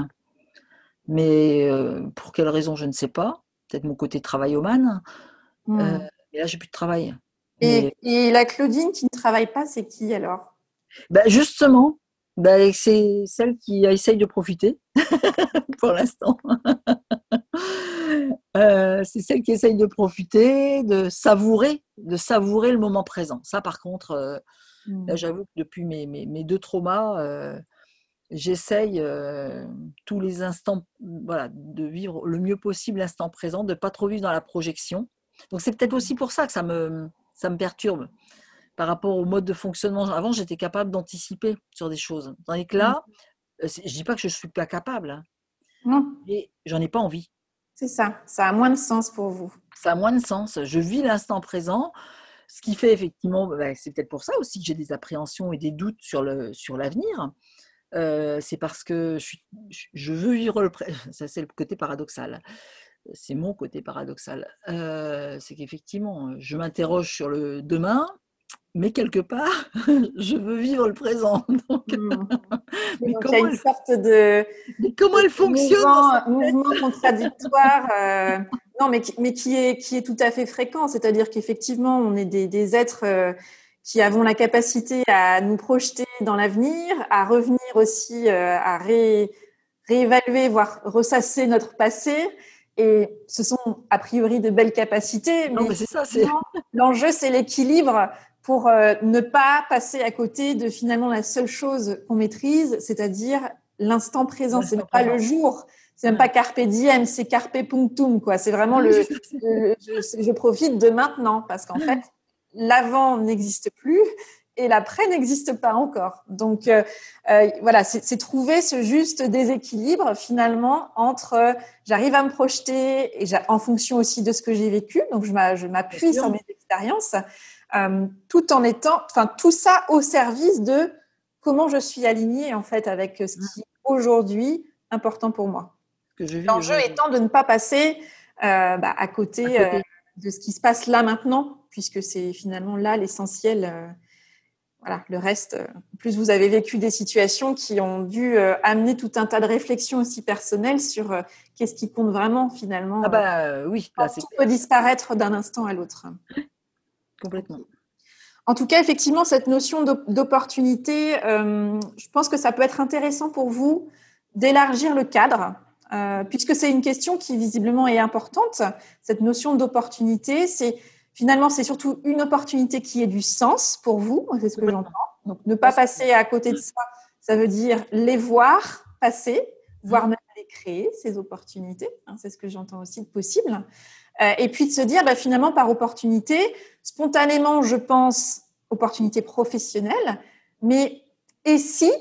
Mais euh, pour quelle raison, je ne sais pas. Peut-être mon côté travaillomane. Hmm. mais là, j'ai plus de travail. Et, la Claudine qui ne travaille pas, c'est qui alors? Ben Justement, ben c'est celle qui essaye de profiter pour l'instant. Euh, c'est celle qui essaye de profiter, de savourer, de savourer le moment présent. Ça, par contre, euh, mmh. j'avoue que depuis mes, mes, deux traumas, euh, j'essaye tous les instants, voilà, de vivre le mieux possible l'instant présent, de pas trop vivre dans la projection. Donc, c'est peut-être aussi pour ça que ça me, ça me perturbe par rapport au mode de fonctionnement. Avant, j'étais capable d'anticiper sur des choses. Tandis que là, mmh. je dis pas que je suis pas capable. Hein, non. Et j'en ai pas envie. C'est ça, ça a moins de sens pour vous. Ça a moins de sens. Je vis l'instant présent, ce qui fait effectivement, bah, c'est peut-être pour ça aussi que j'ai des appréhensions et des doutes sur l'avenir. Sur euh, c'est parce que je, je, veux vivre le présent. Ça, c'est le côté paradoxal. C'est mon côté paradoxal. Euh, c'est qu'effectivement, je m'interroge sur le demain, mais quelque part, je veux vivre le présent. Donc, mmh. il y a une sorte de. comment elle fonctionne Mouvement, mouvement contradictoire. Euh, non, mais, mais qui, est, qui est tout à fait fréquent. C'est-à-dire qu'effectivement, on est des, des êtres euh, qui avons la capacité à nous projeter dans l'avenir, à revenir aussi, euh, à réévaluer, voire ressasser notre passé. Et ce sont a priori de belles capacités. Non, mais, c'est ça. L'enjeu, c'est l'équilibre pour euh, ne pas passer à côté de finalement la seule chose qu'on maîtrise, c'est-à-dire l'instant présent. C'est pas le jour, c'est même pas carpe diem, c'est carpe punctum quoi. C'est vraiment le, je, profite de maintenant parce qu'en fait l'avant n'existe plus et l'après n'existe pas encore. Donc euh, euh, voilà, c'est trouver ce juste déséquilibre finalement entre j'arrive à me projeter et en fonction aussi de ce que j'ai vécu, donc je m'appuie sur mes expériences euh, tout en étant, enfin tout ça au service de comment je suis alignée en fait avec ce qui est aujourd'hui important pour moi. L'enjeu étant de ne pas passer euh, bah, à côté, euh, de ce qui se passe là maintenant, puisque c'est finalement là l'essentiel. Voilà, le reste, plus vous avez vécu des situations qui ont dû amener tout un tas de réflexions aussi personnelles sur qu'est-ce qui compte vraiment finalement. Ah bah oui, là, tout peut disparaître d'un instant à l'autre. Complètement. En tout cas, effectivement, cette notion d'opportunité, euh, je pense que ça peut être intéressant pour vous d'élargir le cadre, euh, puisque c'est une question qui visiblement est importante. Cette notion d'opportunité, c'est finalement c'est surtout une opportunité qui ait du sens pour vous, c'est ce que j'entends. Donc ne pas passer à côté de ça, ça veut dire les voir passer, voire même les créer ces opportunités. Hein, c'est ce que j'entends aussi de possible. Euh, et puis de se dire, bah, finalement, par opportunité, spontanément, je pense opportunité professionnelle, mais et si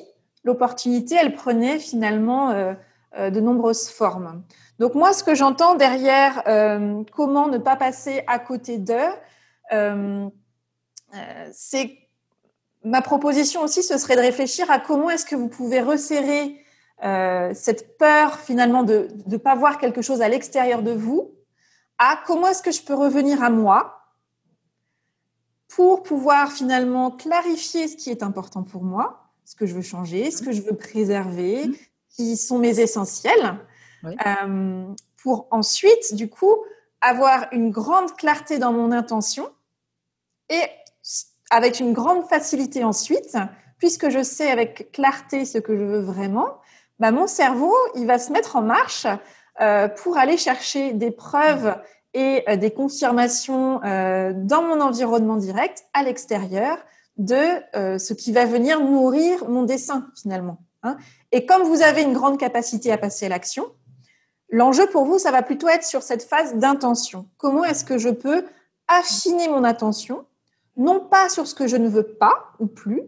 l'opportunité, elle prenait finalement euh, euh, de nombreuses formes Donc moi, ce que j'entends derrière, comment ne pas passer à côté d'eux, c'est ma proposition aussi, ce serait de réfléchir à comment est-ce que vous pouvez resserrer cette peur finalement de ne pas voir quelque chose à l'extérieur de vous à comment est-ce que je peux revenir à moi pour pouvoir finalement clarifier ce qui est important pour moi, ce que je veux changer, ce que je veux préserver, mmh. Qui sont mes essentiels, euh, pour ensuite, du coup, avoir une grande clarté dans mon intention et avec une grande facilité ensuite, puisque je sais avec clarté ce que je veux vraiment, bah, mon cerveau, il va se mettre en marche euh, pour aller chercher des preuves et euh, des confirmations euh, dans mon environnement direct, à l'extérieur, de ce qui va venir nourrir mon dessin finalement. Hein. Et comme vous avez une grande capacité à passer à l'action, l'enjeu pour vous, ça va plutôt être sur cette phase d'intention. Comment est-ce que je peux affiner mon attention, non pas sur ce que je ne veux pas ou plus,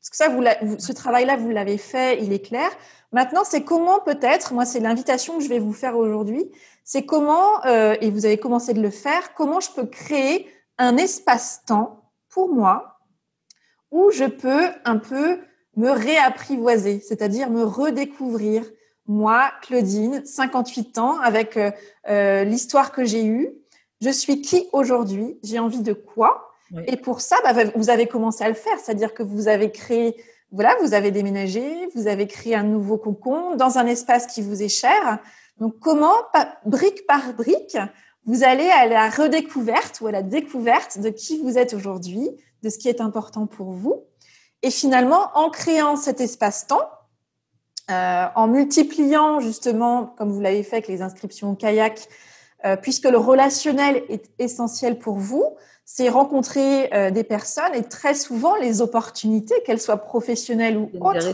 Parce que ce travail-là, vous l'avez fait, il est clair. Maintenant, c'est comment peut-être, moi, c'est l'invitation que je vais vous faire aujourd'hui, c'est comment, euh, et vous avez commencé de le faire, comment je peux créer un espace-temps pour moi où je peux un peu me réapprivoiser, c'est-à-dire me redécouvrir. Moi, Claudine, 58 ans, avec euh, euh, l'histoire que j'ai eue, je suis qui aujourd'hui? J'ai envie de quoi? Et pour ça, bah, vous avez commencé à le faire, c'est-à-dire que vous avez créé, voilà, vous avez déménagé, vous avez créé un nouveau cocon dans un espace qui vous est cher. Donc, comment, brique par brique, vous allez à la redécouverte ou à la découverte de qui vous êtes aujourd'hui, de ce qui est important pour vous? Et finalement, en créant cet espace-temps, euh, en multipliant justement, comme vous l'avez fait avec les inscriptions au kayak, euh, puisque le relationnel est essentiel pour vous, c'est rencontrer euh, des personnes et très souvent les opportunités, qu'elles soient professionnelles ou autres,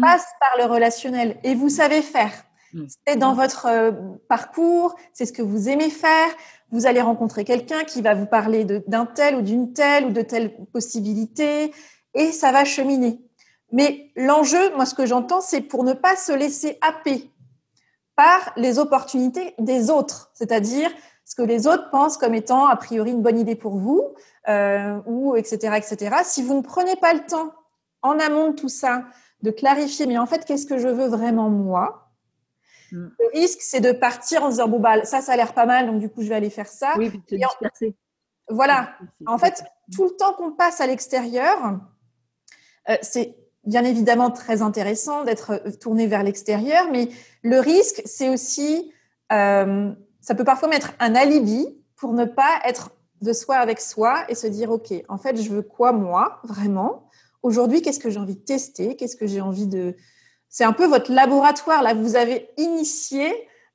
passent par le relationnel. Et vous savez faire. Mm. C'est dans votre euh, parcours, c'est ce que vous aimez faire. Vous allez rencontrer quelqu'un qui va vous parler d'un tel ou d'une telle ou de telle possibilité et ça va cheminer. Mais l'enjeu, moi, ce que j'entends, c'est pour ne pas se laisser happer par les opportunités des autres, c'est-à-dire ce que les autres pensent comme étant a priori une bonne idée pour vous, euh, ou etc., etc. Si vous ne prenez pas le temps en amont de tout ça de clarifier, mais en fait, qu'est-ce que je veux vraiment moi Mm. Le risque, c'est de partir en disant bon bah ça, ça a l'air pas mal, donc du coup je vais aller faire ça. Oui, puis te disperser. Voilà. En fait, tout le temps qu'on passe à l'extérieur, c'est bien évidemment très intéressant d'être euh, tourné vers l'extérieur, mais le risque, c'est aussi, euh, ça peut parfois mettre un alibi pour ne pas être de soi avec soi et se dire ok, en fait, je veux quoi moi vraiment? Aujourd'hui, qu'est-ce que j'ai envie de tester? Qu'est-ce que j'ai envie de, c'est un peu votre laboratoire. Là, vous avez initié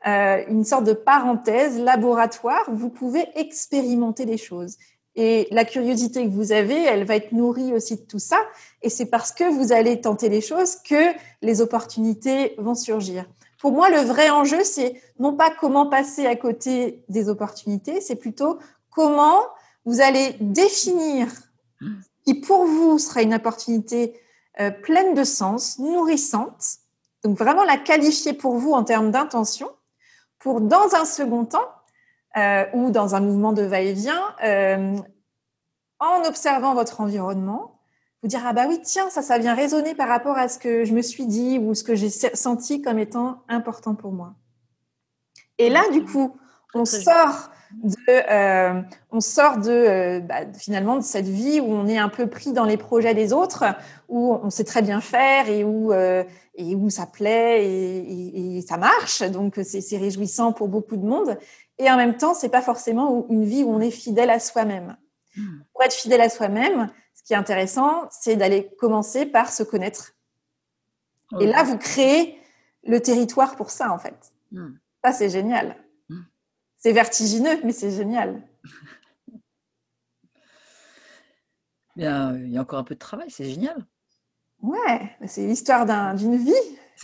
euh, une sorte de parenthèse laboratoire. Vous pouvez expérimenter des choses. Et la curiosité que vous avez, elle va être nourrie aussi de tout ça. Et c'est parce que vous allez tenter les choses que les opportunités vont surgir. Pour moi, le vrai enjeu, c'est non pas comment passer à côté des opportunités, c'est plutôt comment vous allez définir qui pour vous sera une opportunité euh, pleine de sens, nourrissante. Donc vraiment la qualifier pour vous en termes d'intention, pour dans un second temps euh, ou dans un mouvement de va-et-vient, euh, en observant votre environnement, vous dire ah bah oui tiens ça ça vient résonner par rapport à ce que je me suis dit ou ce que j'ai senti comme étant important pour moi. Et là du coup on sort de, euh, on sort de euh, bah, finalement de cette vie où on est un peu pris dans les projets des autres, où on sait très bien faire et où euh, et où ça plaît et, et, ça marche. Donc c'est réjouissant pour beaucoup de monde. Et en même temps, c'est pas forcément une vie où on est fidèle à soi-même. Hmm. Pour être fidèle à soi-même, ce qui est intéressant, c'est d'aller commencer par se connaître. Et là, vous créez le territoire pour ça, en fait. Hmm. Ça, c'est génial. C'est vertigineux, mais c'est génial. Bien, il y a encore un peu de travail, c'est génial. Ouais, c'est l'histoire d'une vie.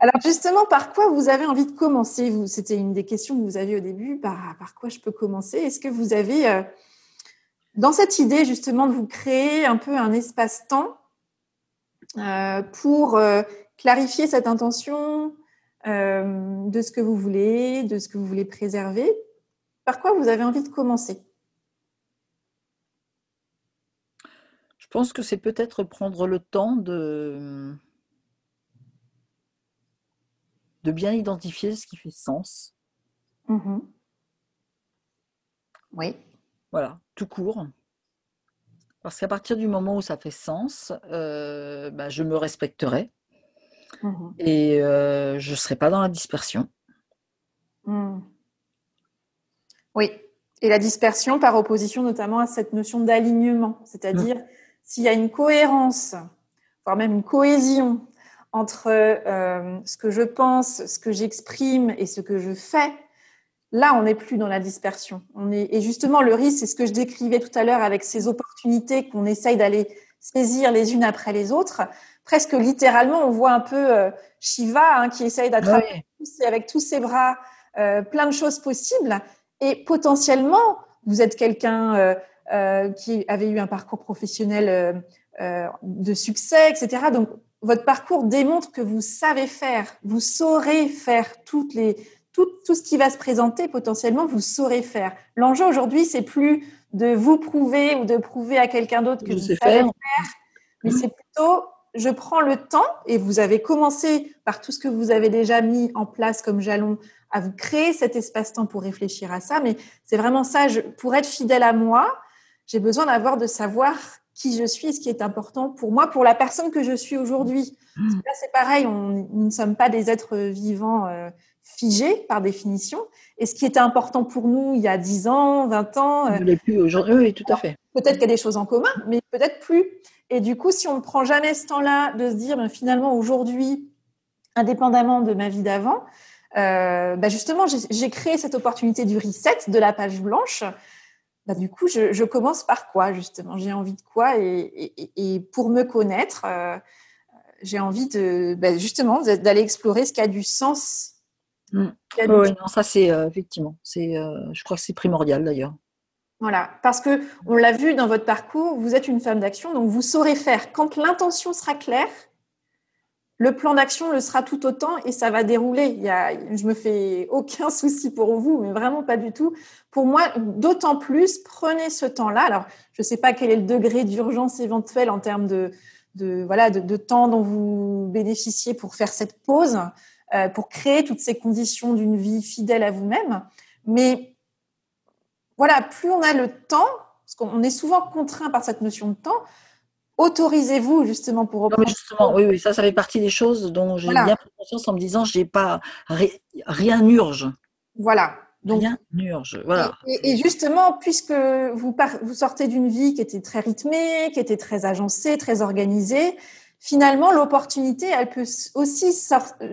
Alors justement, par quoi vous avez envie de commencer? C'était une des questions que vous aviez au début. Par, quoi je peux commencer? Est-ce que vous avez, euh, dans cette idée justement de vous créer un peu un espace-temps euh, pour euh, clarifier cette intention, de ce que vous voulez, de ce que vous voulez préserver? Par quoi vous avez envie de commencer? Je pense que c'est peut-être prendre le temps de, de bien identifier ce qui fait sens. Mmh oui. Voilà, tout court. Parce qu'à partir du moment où ça fait sens, euh, bah, je me respecterai. Mmh et je ne serai pas dans la dispersion. Mmh. Oui, et la dispersion par opposition notamment à cette notion d'alignement, c'est-à-dire s'il y a une cohérence, voire même une cohésion entre ce que je pense, ce que j'exprime et ce que je fais, là, on n'est plus dans la dispersion. On est, et justement, le risque, c'est ce que je décrivais tout à l'heure avec ces opportunités qu'on essaye d'aller saisir les unes après les autres presque littéralement, on voit un peu euh, Shiva hein, qui essaye d'attraper avec tous ses bras euh, plein de choses possibles. Et potentiellement, vous êtes quelqu'un euh, qui avait eu un parcours professionnel de succès, etc. Donc, votre parcours démontre que vous savez faire, vous saurez faire toutes les, tout, tout ce qui va se présenter potentiellement, vous saurez faire. L'enjeu aujourd'hui, c'est plus de vous prouver ou de prouver à quelqu'un d'autre que je vous savez faire, mais c'est plutôt je prends le temps, et vous avez commencé par tout ce que vous avez déjà mis en place comme jalon, à vous créer cet espace-temps pour réfléchir à ça. Mais c'est vraiment ça, je, pour être fidèle à moi, j'ai besoin d'avoir de savoir qui je suis, ce qui est important pour moi, pour la personne que je suis aujourd'hui. Mmh. Là, c'est pareil, on, nous ne sommes pas des êtres vivants euh, figés par définition. Et ce qui était important pour nous il y a 10 ans, 20 ans. Euh, ne plus aujourd'hui, oui, tout à fait. Peut-être qu'il y a des choses en commun, mais peut-être plus. Et du coup, si on ne prend jamais ce temps-là de se dire, ben, finalement, aujourd'hui, indépendamment de ma vie d'avant, euh, ben, justement, j'ai créé cette opportunité du reset, de la page blanche. Ben, du coup, je, commence par quoi, justement? J'ai envie de quoi et, pour me connaître, euh, j'ai envie de, ben, justement d'aller explorer ce qui a du sens. Mmh. oui, non, ça c'est euh, effectivement, c'est, je crois que c'est primordial d'ailleurs. Voilà, parce que on l'a vu dans votre parcours, vous êtes une femme d'action, donc vous saurez faire. Quand l'intention sera claire, le plan d'action le sera tout autant et ça va dérouler. Il y a, je me fais aucun souci pour vous, mais vraiment pas du tout. Pour moi, d'autant plus, prenez ce temps-là. Alors, je ne sais pas quel est le degré d'urgence éventuel en termes de, de voilà de, temps dont vous bénéficiez pour faire cette pause, euh, pour créer toutes ces conditions d'une vie fidèle à vous-même. Mais voilà, plus on a le temps, parce qu'on est souvent contraint par cette notion de temps, autorisez-vous justement pour reprendre. justement, oui, oui, ça, ça fait partie des choses dont j'ai bien pris conscience en me disant, j'ai pas rien n'urge. Voilà. Donc, rien n'urge. Voilà. Et, justement, puisque vous, vous sortez d'une vie qui était très rythmée, qui était très agencée, très organisée, finalement, l'opportunité, elle peut aussi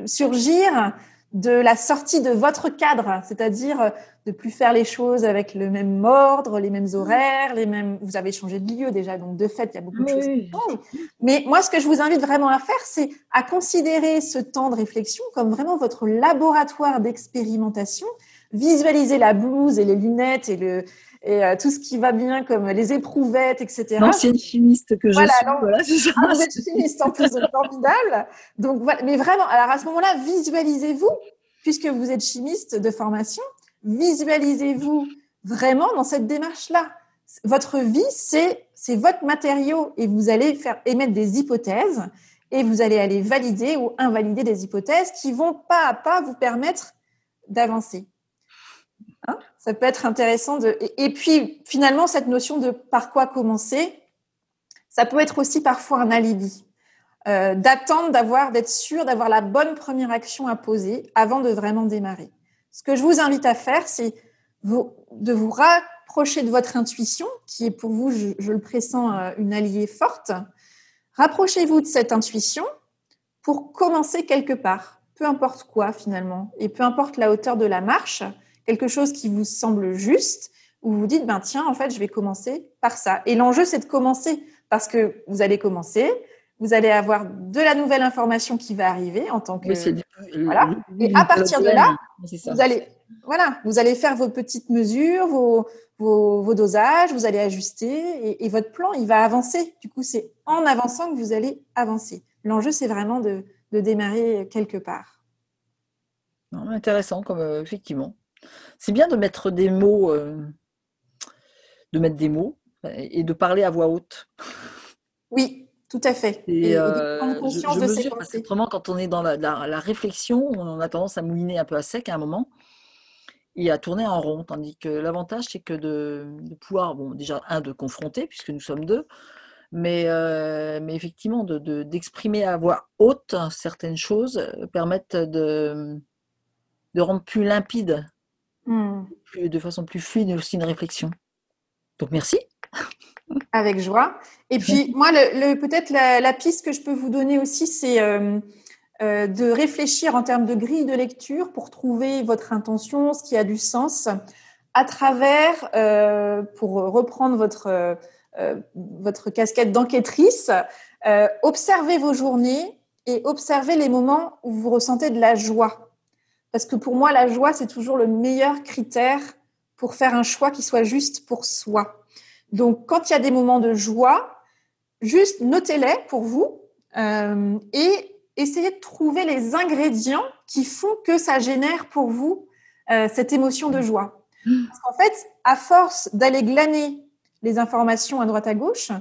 surgir de la sortie de votre cadre, c'est-à-dire de plus faire les choses avec le même ordre, les mêmes horaires, les mêmes. Vous avez changé de lieu déjà, donc de fait, il y a beaucoup de choses qui changent. Mais moi, ce que je vous invite vraiment à faire, c'est à considérer ce temps de réflexion comme vraiment votre laboratoire d'expérimentation. Visualiser la blouse et les lunettes et le et euh, tout ce qui va bien comme les éprouvettes, etc. L'ancienne chimiste que je suis. voilà, ça. Vous êtes chimiste en plus, formidable. Donc voilà, mais vraiment, alors à ce moment-là, visualisez-vous, puisque vous êtes chimiste de formation, visualisez-vous vraiment dans cette démarche-là. Votre vie, c'est c'est votre matériau et vous allez faire émettre des hypothèses et vous allez aller valider ou invalider des hypothèses qui vont pas à pas vous permettre d'avancer. Ça peut être intéressant. Et, puis finalement, cette notion de par quoi commencer, ça peut être aussi parfois un alibi. Euh, d'attendre, d'avoir, d'être sûr, d'avoir la bonne première action à poser avant de vraiment démarrer. Ce que je vous invite à faire, c'est de vous rapprocher de votre intuition, qui est pour vous, je, le pressens, euh, une alliée forte. Rapprochez-vous de cette intuition pour commencer quelque part, peu importe quoi finalement, et peu importe la hauteur de la marche, quelque chose qui vous semble juste, où vous dites, ben tiens, en fait, je vais commencer par ça. Et l'enjeu, c'est de commencer, parce que vous allez commencer, vous allez avoir de la nouvelle information qui va arriver en tant que voilà. Et à partir de là, vous allez voilà, vous allez faire vos petites mesures, vos, vos, dosages, vous allez ajuster et, votre plan il va avancer. Du coup, c'est en avançant que vous allez avancer. L'enjeu, c'est vraiment de, de, démarrer quelque part. intéressant, comme euh, effectivement. C'est bien de mettre des mots, euh, de mettre des mots et de parler à voix haute. Oui, tout à fait. Et, euh, prendre conscience de mesure, parce autrement, quand on est dans la, réflexion, on a tendance à mouliner un peu à sec à un moment et à tourner en rond. Tandis que l'avantage, c'est que de, pouvoir, bon, déjà, un, de confronter, puisque nous sommes deux, mais, euh, mais effectivement, d'exprimer de, à voix haute certaines choses permettent de, de rendre plus limpide, mmh. de façon plus fluide aussi une réflexion. Donc, merci. Avec joie. Et puis, moi, le, peut-être la, piste que je peux vous donner aussi, c'est euh, euh, de réfléchir en termes de grille de lecture pour trouver votre intention, ce qui a du sens, à travers, euh, pour reprendre votre, votre casquette d'enquêtrice, observez vos journées et observez les moments où vous ressentez de la joie. Parce que pour moi, la joie, c'est toujours le meilleur critère pour faire un choix qui soit juste pour soi. Donc, quand il y a des moments de joie, juste notez-les pour vous euh, et essayez de trouver les ingrédients qui font que ça génère pour vous euh, cette émotion de joie. Parce qu'en fait, à force d'aller glaner les informations à droite à gauche,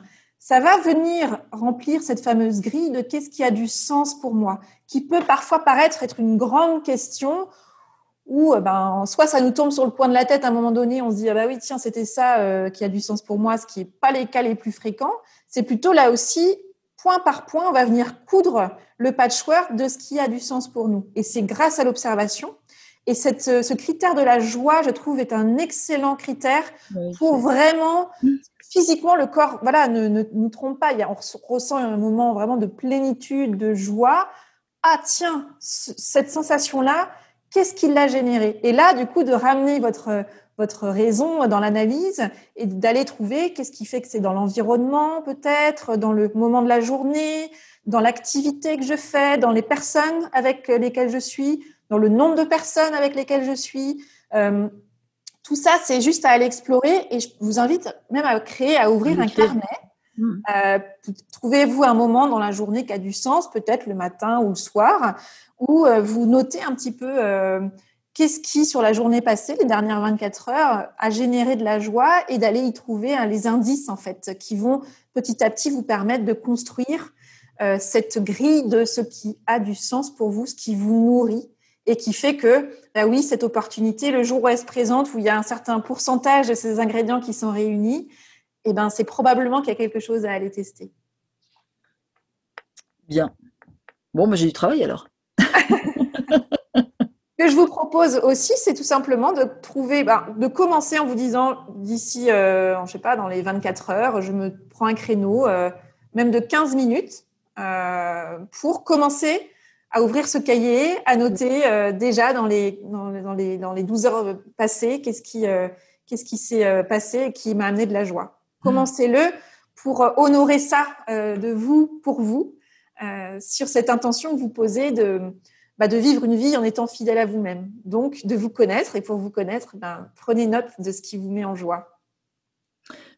ça va venir remplir cette fameuse grille de qu'est-ce qui a du sens pour moi, qui peut parfois paraître être une grande question où euh, ben, soit ça nous tombe sur le coin de la tête à un moment donné, on se dit ah bah oui tiens c'était ça euh, qui a du sens pour moi, ce qui n'est pas les cas les plus fréquents. C'est plutôt là aussi point par point, on va venir coudre le patchwork de ce qui a du sens pour nous. Et c'est grâce à l'observation. Et cette, euh, ce critère de la joie, je trouve, est un excellent critère pour vraiment mm. physiquement le corps. Voilà, ne, ne nous trompe pas. Il y a, on ressent un moment vraiment de plénitude, de joie. Ah tiens, cette sensation là qu'est-ce qui l'a généré? Et là, du coup, de ramener votre, votre raison dans l'analyse et d'aller trouver qu'est-ce qui fait que c'est dans l'environnement peut-être, dans le moment de la journée, dans l'activité que je fais, dans les personnes avec lesquelles je suis, dans le nombre de personnes avec lesquelles je suis. Euh, tout ça, c'est juste à aller explorer et je vous invite même à créer, à ouvrir un carnet. Mmh. Euh, Trouvez-vous un moment dans la journée qui a du sens, peut-être le matin ou le soir, où euh, vous notez un petit peu qu'est-ce qui, sur la journée passée, les dernières 24 heures, a généré de la joie et d'aller y trouver hein, les indices, en fait, qui vont petit à petit vous permettre de construire euh, cette grille de ce qui a du sens pour vous, ce qui vous nourrit et qui fait que, bah oui, cette opportunité, le jour où elle se présente, où il y a un certain pourcentage de ces ingrédients qui sont réunis, eh ben, c'est probablement qu'il y a quelque chose à aller tester. Bien. Bon, moi j'ai du travail alors. Ce que je vous propose aussi, c'est tout simplement de trouver, bah, de commencer en vous disant d'ici, euh, je sais pas, dans les 24 heures, je me prends un créneau, euh, même de 15 minutes, euh, pour commencer à ouvrir ce cahier, à noter euh, déjà dans les, dans, les, dans les 12 heures passées, qu'est-ce qui, qu'est-ce qui s'est passé et qui m'a amené de la joie. Mmh. Commencez-le pour honorer ça de vous, pour vous, sur cette intention que vous posez de bah, de vivre une vie en étant fidèle à vous-même. Donc, de vous connaître. Et pour vous connaître, ben, prenez note de ce qui vous met en joie.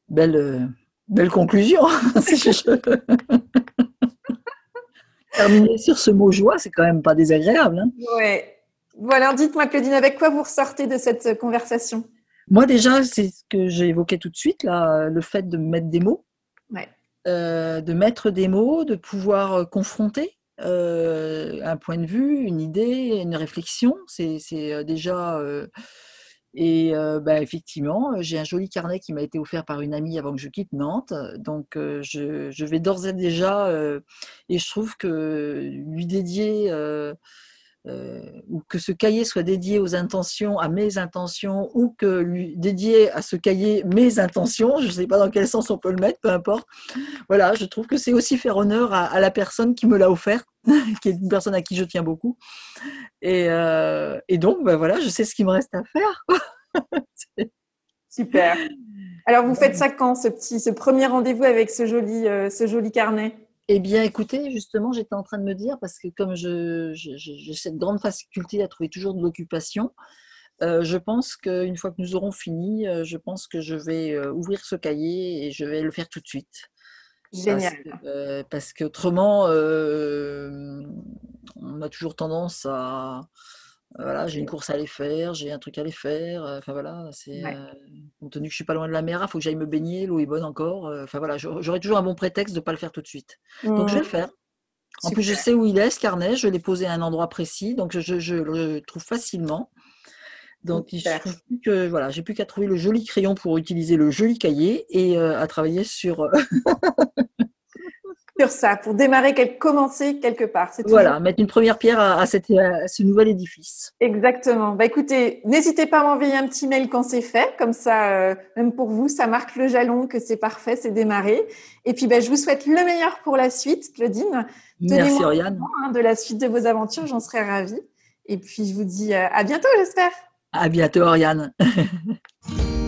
Belle, euh, belle conclusion. Terminer sur ce mot joie, c'est quand même pas désagréable. Hein. ouais. Voilà, dites-moi, Claudine, avec quoi vous ressortez de cette conversation? Moi, déjà, c'est ce que j'ai évoqué tout de suite, là, le fait de mettre des mots. Ouais. Euh, de mettre des mots, de pouvoir euh, confronter euh, un point de vue, une idée, une réflexion. C'est euh, déjà. Euh, et bah, effectivement, j'ai un joli carnet qui m'a été offert par une amie avant que je quitte Nantes. Donc, je, je, vais d'ores et déjà, et je trouve que lui dédier euh, ou que ce cahier soit dédié aux intentions, à mes intentions, ou que lui dédié à ce cahier mes intentions, je ne sais pas dans quel sens on peut le mettre, peu importe. Voilà, je trouve que c'est aussi faire honneur à, la personne qui me l'a offert, qui est une personne à qui je tiens beaucoup. Et, euh, et donc, ben voilà, je sais ce qu'il me reste à faire. Super. Alors, vous faites ça quand, ce petit, ce premier rendez-vous avec ce joli, euh, ce joli carnet? Eh bien, écoutez, justement, j'étais en train de me dire, parce que comme j'ai cette grande faculté à trouver toujours de l'occupation, euh, je pense qu'une fois que nous aurons fini, euh, je pense que je vais euh, ouvrir ce cahier et je vais le faire tout de suite. Génial. Parce, qu'autrement, on a toujours tendance à, voilà, j'ai une course à aller faire, j'ai un truc à aller faire. Enfin voilà, c'est compte tenu que je suis pas loin de la mer, il faut que j'aille me baigner, l'eau est bonne encore. Enfin voilà, j'aurai toujours un bon prétexte de ne pas le faire tout de suite. Donc je vais le mmh. faire. En plus, je sais où il est, ce carnet, je l'ai posé à un endroit précis, donc je, le trouve facilement. Donc, je trouve que voilà, j'ai plus qu'à trouver le joli crayon pour utiliser le joli cahier et à travailler sur ça, pour démarrer, commencer quelque part. Voilà, mettre une première pierre à, ce nouvel édifice. Exactement. Bah, écoutez, n'hésitez pas à m'envoyer un petit mail quand c'est fait, comme ça, euh, même pour vous, ça marque le jalon que c'est parfait, c'est démarré. Et puis, bah, je vous souhaite le meilleur pour la suite, Claudine. Merci, Oriane. Hein, de la suite de vos aventures, j'en serais ravie. Et puis, je vous dis euh, à bientôt, j'espère. À bientôt, Oriane.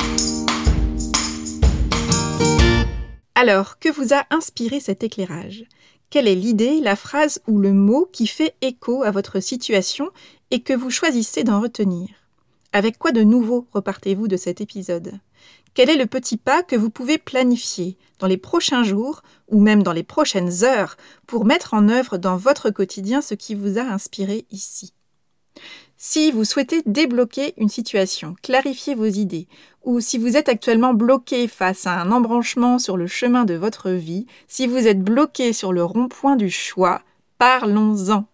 Alors, que vous a inspiré cet éclairage? Quelle est l'idée, la phrase ou le mot qui fait écho à votre situation et que vous choisissez d'en retenir? Avec quoi de nouveau repartez-vous de cet épisode? Quel est le petit pas que vous pouvez planifier dans les prochains jours ou même dans les prochaines heures pour mettre en œuvre dans votre quotidien ce qui vous a inspiré ici? Si vous souhaitez débloquer une situation, clarifier vos idées, ou si vous êtes actuellement bloqué face à un embranchement sur le chemin de votre vie, si vous êtes bloqué sur le rond-point du choix, parlons-en.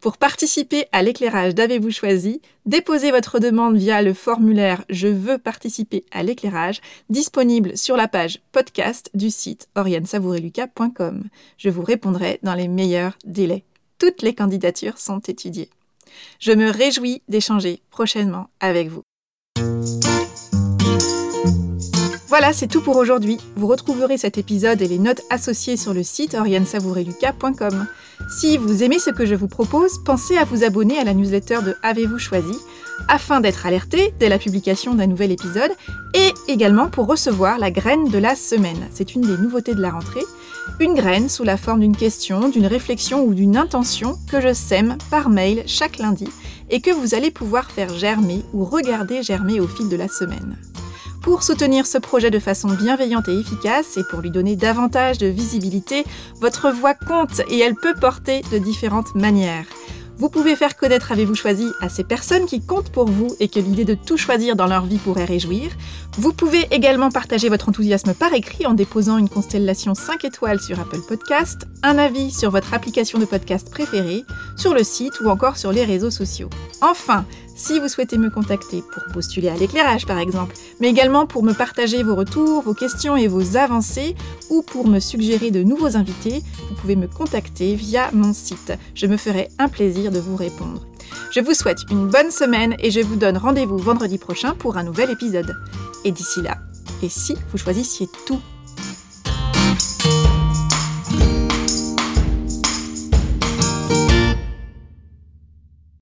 Pour participer à l'éclairage d'Avez-vous choisi, déposez votre demande via le formulaire Je veux participer à l'éclairage disponible sur la page podcast du site oriensavoureluca.com. Je vous répondrai dans les meilleurs délais. Toutes les candidatures sont étudiées. Je me réjouis d'échanger prochainement avec vous. Voilà, c'est tout pour aujourd'hui. Vous retrouverez cet épisode et les notes associées sur le site oriensavoureluca.com. Si vous aimez ce que je vous propose, pensez à vous abonner à la newsletter de Avez-vous choisi afin d'être alerté dès la publication d'un nouvel épisode et également pour recevoir la graine de la semaine. C'est une des nouveautés de la rentrée. Une graine sous la forme d'une question, d'une réflexion ou d'une intention que je sème par mail chaque lundi et que vous allez pouvoir faire germer ou regarder germer au fil de la semaine. Pour soutenir ce projet de façon bienveillante et efficace et pour lui donner davantage de visibilité, votre voix compte et elle peut porter de différentes manières. Vous pouvez faire connaître Avez-vous choisi à ces personnes qui comptent pour vous et que l'idée de tout choisir dans leur vie pourrait réjouir. Vous pouvez également partager votre enthousiasme par écrit en déposant une constellation 5 étoiles sur Apple Podcast, un avis sur votre application de podcast préférée, sur le site ou encore sur les réseaux sociaux. Enfin, si vous souhaitez me contacter pour postuler à l'éclairage par exemple, mais également pour me partager vos retours, vos questions et vos avancées, ou pour me suggérer de nouveaux invités, vous pouvez me contacter via mon site. Je me ferai un plaisir de vous répondre. Je vous souhaite une bonne semaine et je vous donne rendez-vous vendredi prochain pour un nouvel épisode. Et d'ici là, et si vous choisissiez tout?